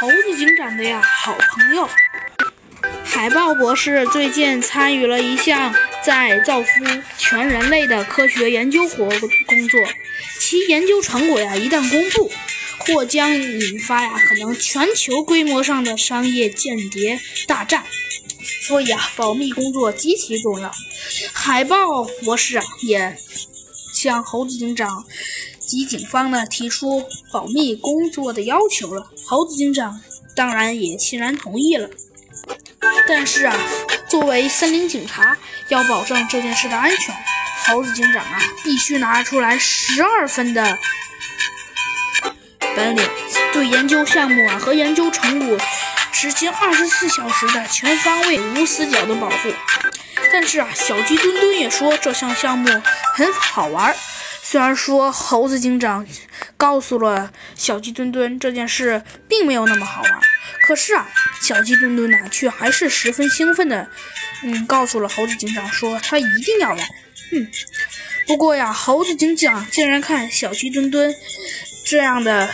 猴子警长的呀好朋友。海豹博士最近参与了一项在造福全人类的科学研究活工作，其研究成果呀一旦公布，或将引发呀可能全球规模上的商业间谍大战。所以啊，保密工作极其重要。海豹博士啊也向猴子警长及警方呢提出保密工作的要求了。猴子警长当然也欣然同意了。但是啊，作为森林警察，要保证这件事的安全，猴子警长啊必须拿出来十二分的本领，对研究项目啊和研究成果实行二十四小时的全方位、无死角的保护。但是啊，小鸡墩墩也说这项项目很好玩。虽然说猴子警长告诉了小鸡墩墩这件事并没有那么好玩，可是啊，小鸡墩墩呢却还是十分兴奋的，嗯，告诉了猴子警长说他一定要来。嗯，不过呀，猴子警长竟然看小鸡墩墩这样的、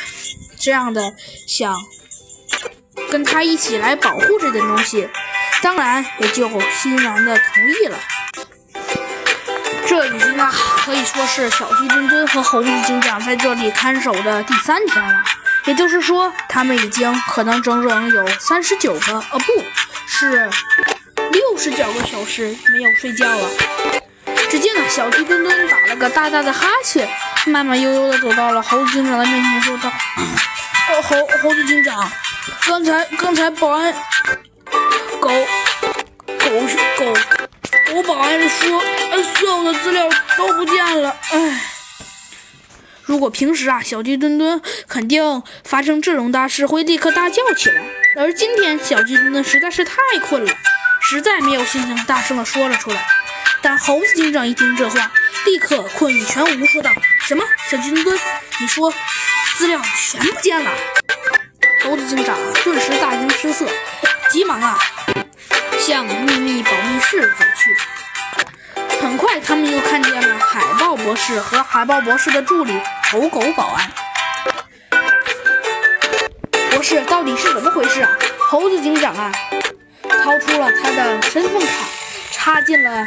这样的想跟他一起来保护这件东西，当然也就欣然的同意了。这已经啊，可以说是小鸡墩墩和猴子警长在这里看守的第三天了。也就是说，他们已经可能整整有三十九个，呃，不是六十九个小时没有睡觉了。只见呢，小鸡墩墩打了个大大的哈欠，慢慢悠悠地走到了猴子警长的面前，说道：“ 呃，猴猴子警长，刚才刚才保安狗狗是狗。”我保安说，呃，所有的资料都不见了，唉。如果平时啊，小鸡墩墩肯定发生这种大事会立刻大叫起来，而今天小鸡墩墩实在是太困了，实在没有心情大声的说了出来。但猴子警长一听这话，立刻困意全无，说道：“什么？小鸡墩墩，你说资料全不见了？”猴子警长顿时大惊失色，急忙啊。向秘密保密室走去。很快，他们又看见了海豹博士和海豹博士的助理狗狗保安。博士，到底是怎么回事啊？猴子警长啊，掏出了他的身份卡，插进了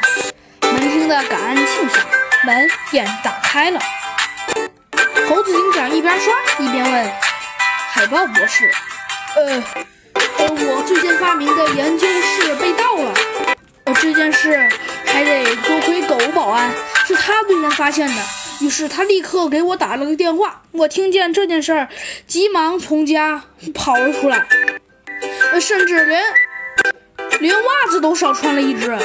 门厅的感应器上，门便打开了。猴子警长一边刷一边问海豹博士：“呃。”呃，我最近发明的研究室。但是还得多亏狗保安，是他最先发现的。于是他立刻给我打了个电话。我听见这件事儿，急忙从家跑了出来，甚至连连袜子都少穿了一只。